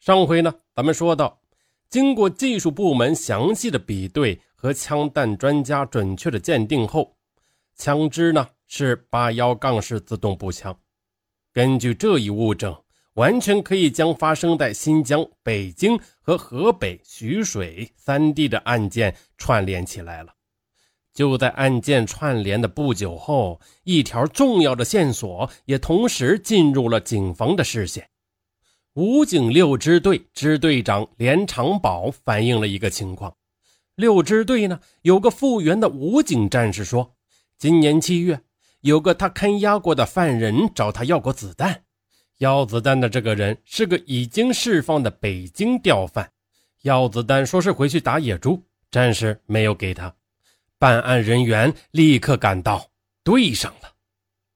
上回呢，咱们说到，经过技术部门详细的比对和枪弹专家准确的鉴定后，枪支呢是八幺杠式自动步枪。根据这一物证，完全可以将发生在新疆、北京和河北徐水三地的案件串联起来了。就在案件串联的不久后，一条重要的线索也同时进入了警方的视线。武警六支队支队长连长宝反映了一个情况：六支队呢有个复员的武警战士说，今年七月有个他看押过的犯人找他要过子弹，要子弹的这个人是个已经释放的北京调犯，要子弹说是回去打野猪，战士没有给他，办案人员立刻赶到，对上了，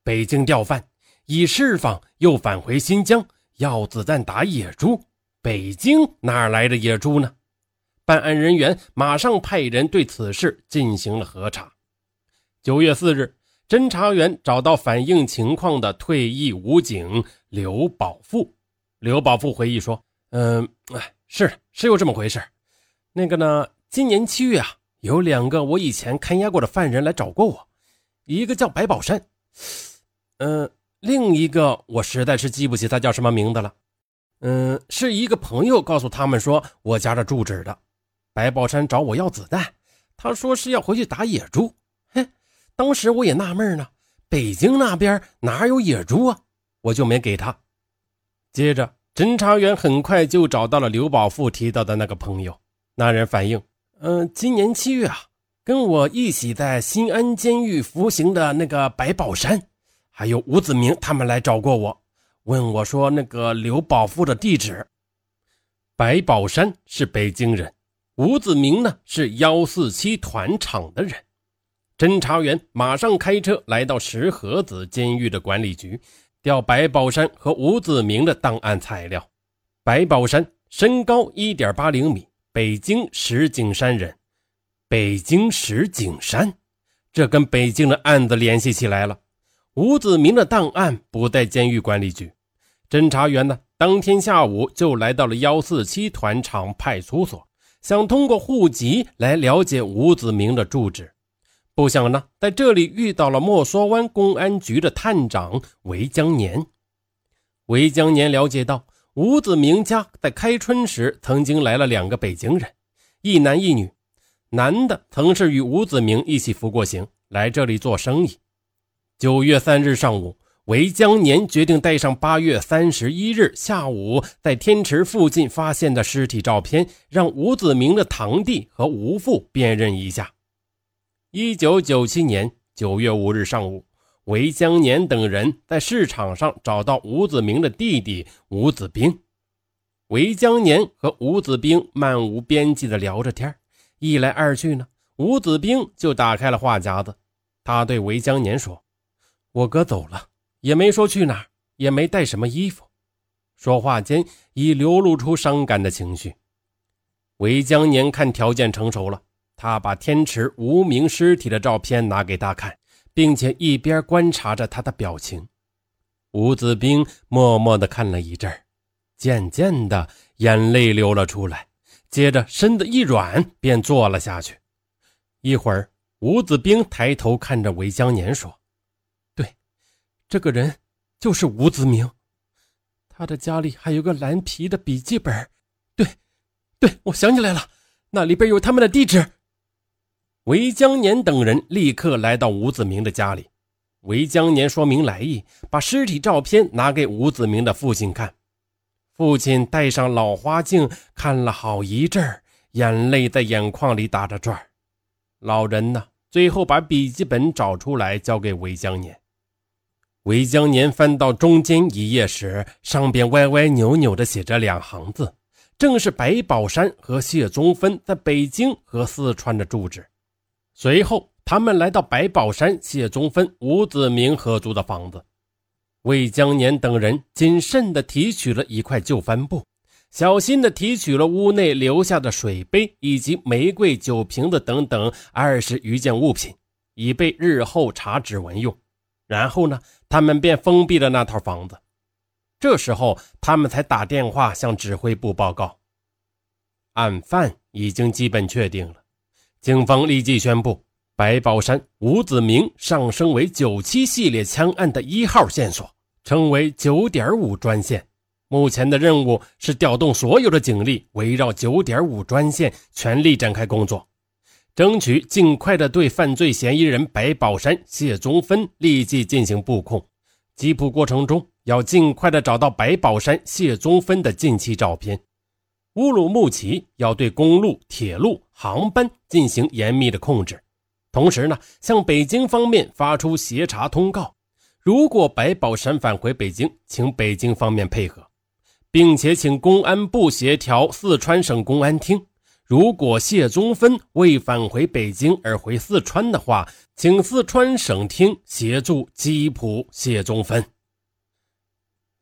北京调犯已释放又返回新疆。要子弹打野猪，北京哪来的野猪呢？办案人员马上派人对此事进行了核查。九月四日，侦查员找到反映情况的退役武警刘宝富。刘宝富回忆说：“嗯，哎，是是有这么回事。那个呢，今年七月啊，有两个我以前看押过的犯人来找过我，一个叫白宝山，嗯。”另一个我实在是记不起他叫什么名字了，嗯，是一个朋友告诉他们说我家的住址的。白宝山找我要子弹，他说是要回去打野猪。嘿，当时我也纳闷呢，北京那边哪有野猪啊？我就没给他。接着，侦查员很快就找到了刘宝富提到的那个朋友。那人反映，嗯，今年七月啊，跟我一起在新安监狱服刑的那个白宝山。还有吴子明他们来找过我，问我说那个刘宝富的地址。白宝山是北京人，吴子明呢是幺四七团厂的人。侦查员马上开车来到石河子监狱的管理局，调白宝山和吴子明的档案材料。白宝山身高一点八零米，北京石景山人。北京石景山，这跟北京的案子联系起来了。吴子明的档案不在监狱管理局，侦查员呢，当天下午就来到了幺四七团场派出所，想通过户籍来了解吴子明的住址。不想呢，在这里遇到了莫梭湾公安局的探长韦江年。韦江年了解到，吴子明家在开春时曾经来了两个北京人，一男一女，男的曾是与吴子明一起服过刑，来这里做生意。九月三日上午，韦江年决定带上八月三十一日下午在天池附近发现的尸体照片，让吴子明的堂弟和吴父辨认一下。一九九七年九月五日上午，韦江年等人在市场上找到吴子明的弟弟吴子兵。韦江年和吴子兵漫无边际地聊着天一来二去呢，吴子兵就打开了话匣子，他对韦江年说。我哥走了，也没说去哪儿，也没带什么衣服。说话间已流露出伤感的情绪。韦江年看条件成熟了，他把天池无名尸体的照片拿给他看，并且一边观察着他的表情。吴子兵默默地看了一阵渐渐的眼泪流了出来，接着身子一软，便坐了下去。一会儿，吴子兵抬头看着韦江年说。这个人就是吴子明，他的家里还有个蓝皮的笔记本。对，对，我想起来了，那里边有他们的地址。韦江年等人立刻来到吴子明的家里。韦江年说明来意，把尸体照片拿给吴子明的父亲看。父亲戴上老花镜，看了好一阵儿，眼泪在眼眶里打着转老人呢，最后把笔记本找出来，交给韦江年。韦江年翻到中间一页时，上边歪歪扭扭地写着两行字，正是白宝山和谢宗芬在北京和四川的住址。随后，他们来到白宝山、谢宗芬、吴子明合租的房子。魏江年等人谨慎地提取了一块旧帆布，小心地提取了屋内留下的水杯以及玫瑰酒瓶子等等二十余件物品，以备日后查指纹用。然后呢？他们便封闭了那套房子。这时候，他们才打电话向指挥部报告。案犯已经基本确定了，警方立即宣布，白宝山、吴子明上升为九七系列枪案的一号线索，称为九点五专线。目前的任务是调动所有的警力，围绕九点五专线全力展开工作，争取尽快的对犯罪嫌疑人白宝山、谢宗芬立即进行布控。缉捕过程中，要尽快的找到白宝山、谢宗芬的近期照片。乌鲁木齐要对公路、铁路、航班进行严密的控制，同时呢，向北京方面发出协查通告。如果白宝山返回北京，请北京方面配合，并且请公安部协调四川省公安厅。如果谢宗芬未返回北京而回四川的话，请四川省厅协助缉捕谢宗芬。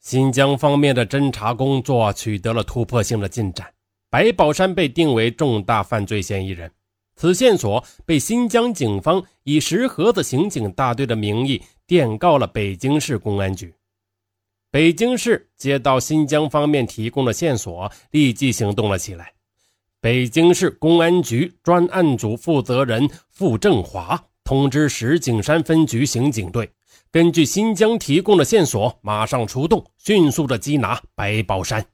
新疆方面的侦查工作取得了突破性的进展，白宝山被定为重大犯罪嫌疑人。此线索被新疆警方以石河子刑警大队的名义电告了北京市公安局。北京市接到新疆方面提供的线索，立即行动了起来。北京市公安局专案组负责人傅正华通知石景山分局刑警队。根据新疆提供的线索，马上出动，迅速的缉拿白宝山。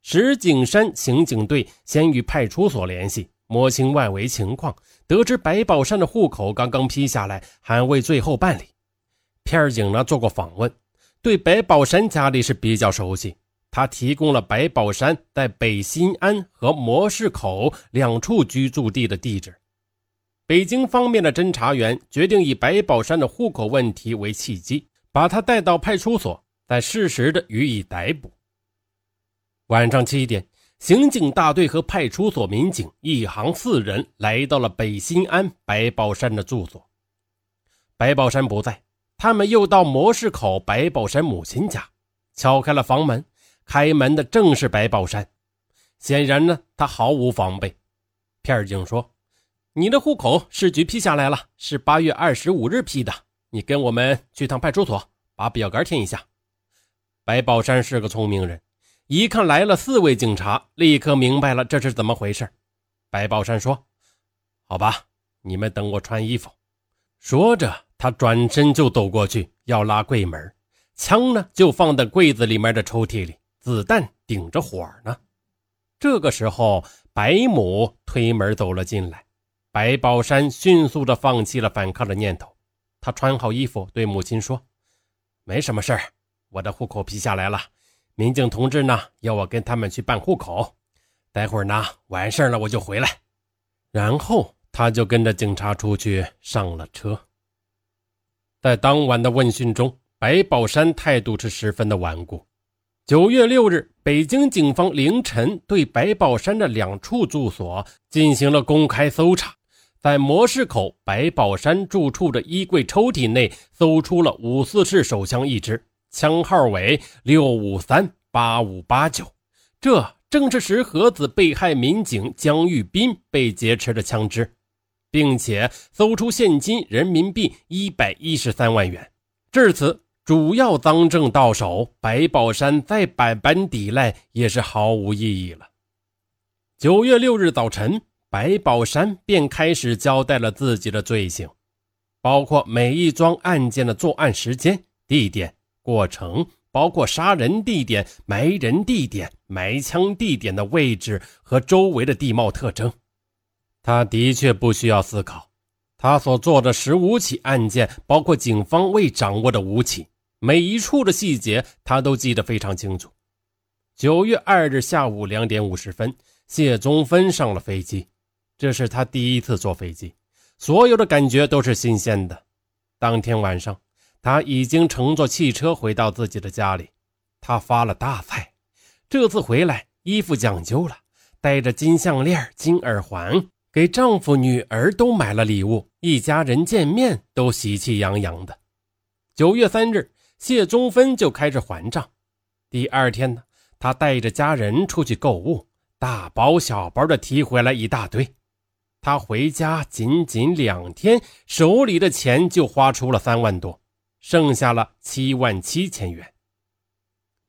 石景山刑警队先与派出所联系，摸清外围情况，得知白宝山的户口刚刚批下来，还未最后办理。片警呢做过访问，对白宝山家里是比较熟悉，他提供了白宝山在北新安和模式口两处居住地的地址。北京方面的侦查员决定以白宝山的户口问题为契机，把他带到派出所，再适时的予以逮捕。晚上七点，刑警大队和派出所民警一行四人来到了北新安白宝山的住所。白宝山不在，他们又到模式口白宝山母亲家，敲开了房门。开门的正是白宝山，显然呢，他毫无防备。片警说。你的户口市局批下来了，是八月二十五日批的。你跟我们去趟派出所，把表格填一下。白宝山是个聪明人，一看来了四位警察，立刻明白了这是怎么回事。白宝山说：“好吧，你们等我穿衣服。”说着，他转身就走过去要拉柜门，枪呢就放在柜子里面的抽屉里，子弹顶着火呢。这个时候，白母推门走了进来。白宝山迅速地放弃了反抗的念头，他穿好衣服，对母亲说：“没什么事儿，我的户口批下来了。民警同志呢，要我跟他们去办户口。待会儿呢，完事儿了我就回来。”然后他就跟着警察出去上了车。在当晚的问讯中，白宝山态度是十分的顽固。九月六日，北京警方凌晨对白宝山的两处住所进行了公开搜查。在模式口白宝山住处的衣柜抽屉内，搜出了五四式手枪一支，枪号为六五三八五八九，这正是石河子被害民警江玉斌被劫持的枪支，并且搜出现金人民币一百一十三万元。至此，主要赃证到手，白宝山再百般抵赖也是毫无意义了。九月六日早晨。白宝山便开始交代了自己的罪行，包括每一桩案件的作案时间、地点、过程，包括杀人地点、埋人地点、埋枪地点的位置和周围的地貌特征。他的确不需要思考，他所做的十五起案件，包括警方未掌握的武器，每一处的细节他都记得非常清楚。九月二日下午两点五十分，谢宗芬上了飞机。这是他第一次坐飞机，所有的感觉都是新鲜的。当天晚上，他已经乘坐汽车回到自己的家里。他发了大财，这次回来衣服讲究了，戴着金项链、金耳环，给丈夫、女儿都买了礼物，一家人见面都喜气洋洋的。九月三日，谢宗芬就开始还账。第二天呢，他带着家人出去购物，大包小包的提回来一大堆。他回家仅仅两天，手里的钱就花出了三万多，剩下了七万七千元。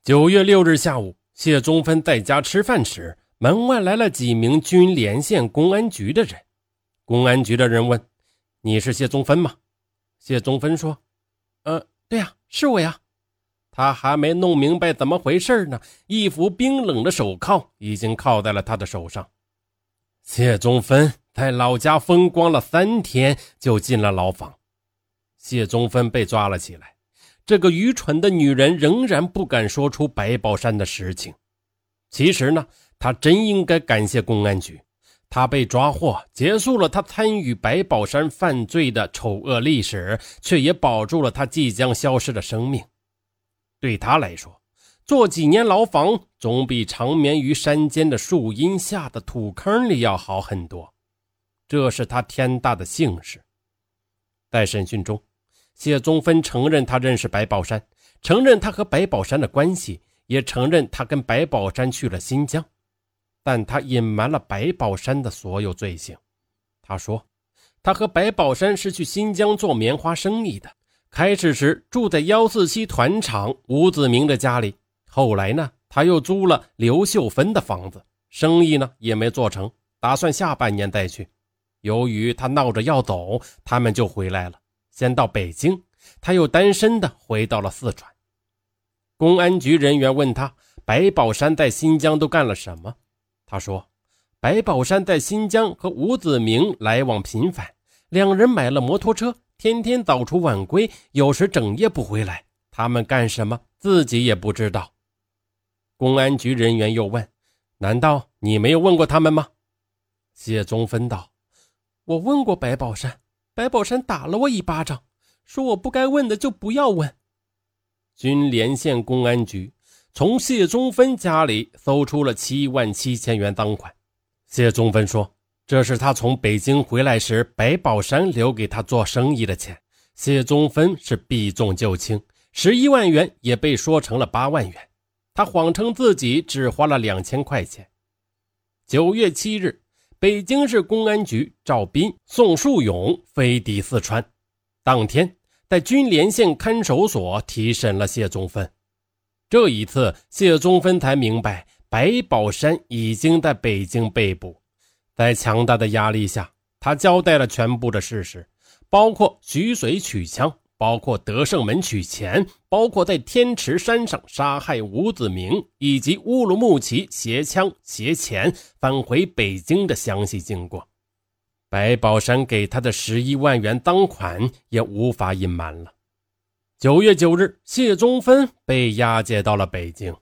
九月六日下午，谢宗芬在家吃饭时，门外来了几名军连县公安局的人。公安局的人问：“你是谢宗芬吗？”谢宗芬说：“呃，对呀，是我呀。”他还没弄明白怎么回事呢，一副冰冷的手铐已经铐在了他的手上。谢宗芬在老家风光了三天，就进了牢房。谢宗芬被抓了起来。这个愚蠢的女人仍然不敢说出白宝山的实情。其实呢，她真应该感谢公安局。他被抓获，结束了他参与白宝山犯罪的丑恶历史，却也保住了他即将消失的生命。对他来说，坐几年牢房总比长眠于山间的树荫下的土坑里要好很多。这是他天大的幸事。在审讯中。谢宗芬承认他认识白宝山，承认他和白宝山的关系，也承认他跟白宝山去了新疆，但他隐瞒了白宝山的所有罪行。他说，他和白宝山是去新疆做棉花生意的，开始时住在幺四七团厂吴子明的家里，后来呢，他又租了刘秀芬的房子，生意呢也没做成，打算下半年再去。由于他闹着要走，他们就回来了。先到北京，他又单身的回到了四川。公安局人员问他：“白宝山在新疆都干了什么？”他说：“白宝山在新疆和吴子明来往频繁，两人买了摩托车，天天早出晚归，有时整夜不回来。他们干什么，自己也不知道。”公安局人员又问：“难道你没有问过他们吗？”谢宗芬道：“我问过白宝山。”白宝山打了我一巴掌，说我不该问的就不要问。军连县公安局从谢宗芬家里搜出了七万七千元赃款。谢宗芬说，这是他从北京回来时白宝山留给他做生意的钱。谢宗芬是避重就轻，十一万元也被说成了八万元。他谎称自己只花了两千块钱。九月七日。北京市公安局赵斌、宋树勇飞抵四川，当天在军连县看守所提审了谢宗芬。这一次，谢宗芬才明白白宝山已经在北京被捕。在强大的压力下，他交代了全部的事实，包括徐水取枪。包括德胜门取钱，包括在天池山上杀害吴子明，以及乌鲁木齐携枪携钱返回北京的详细经过。白宝山给他的十一万元赃款也无法隐瞒了。九月九日，谢宗芬被押解到了北京。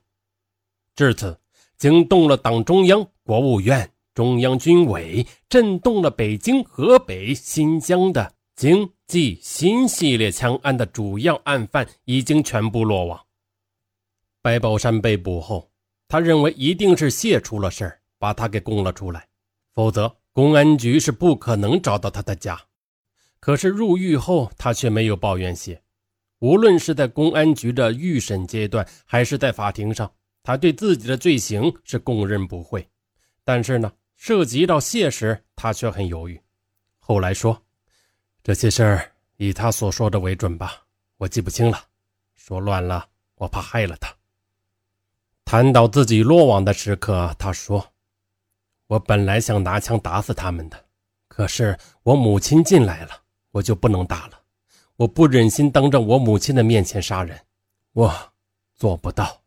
至此，惊动了党中央、国务院、中央军委，震动了北京、河北、新疆的经。即新系列枪案的主要案犯已经全部落网。白宝山被捕后，他认为一定是谢出了事儿，把他给供了出来，否则公安局是不可能找到他的家。可是入狱后，他却没有抱怨谢。无论是在公安局的预审阶段，还是在法庭上，他对自己的罪行是供认不讳。但是呢，涉及到谢时，他却很犹豫。后来说。这些事儿以他所说的为准吧，我记不清了，说乱了，我怕害了他。谈到自己落网的时刻，他说：“我本来想拿枪打死他们的，可是我母亲进来了，我就不能打了。我不忍心当着我母亲的面前杀人，我做不到。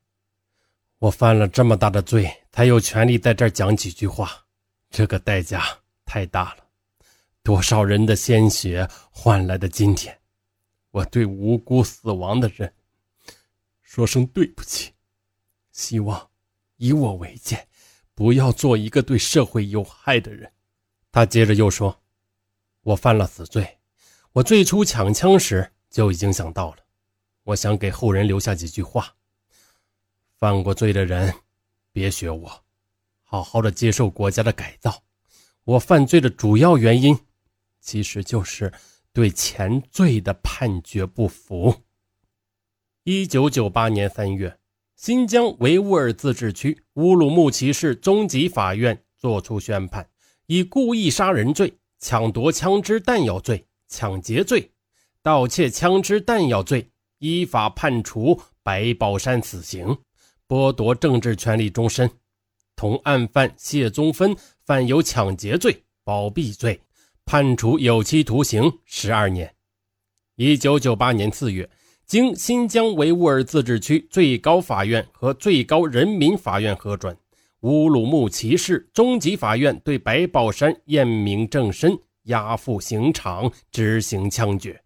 我犯了这么大的罪，才有权利在这儿讲几句话，这个代价太大了。”多少人的鲜血换来的今天，我对无辜死亡的人说声对不起，希望以我为鉴，不要做一个对社会有害的人。他接着又说：“我犯了死罪，我最初抢枪时就已经想到了。我想给后人留下几句话：犯过罪的人，别学我，好好的接受国家的改造。我犯罪的主要原因。”其实就是对前罪的判决不服。一九九八年三月，新疆维吾尔自治区乌鲁木齐市中级法院作出宣判，以故意杀人罪、抢夺枪支弹药罪、抢劫罪、盗窃枪支弹药罪，依法判处白宝山死刑，剥夺政治权利终身，同案犯谢宗芬犯有抢劫罪、包庇罪，判处有期徒刑十二年。一九九八年四月，经新疆维吾尔自治区最高法院和最高人民法院核准，乌鲁木齐市中级法院对白宝山验明正身，押赴刑场执行枪决。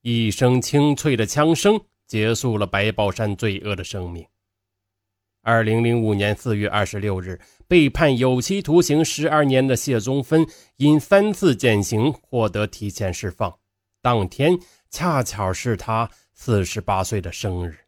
一声清脆的枪声结束了白宝山罪恶的生命。二零零五年四月二十六日，被判有期徒刑十二年的谢宗芬因三次减刑获得提前释放。当天恰巧是他四十八岁的生日。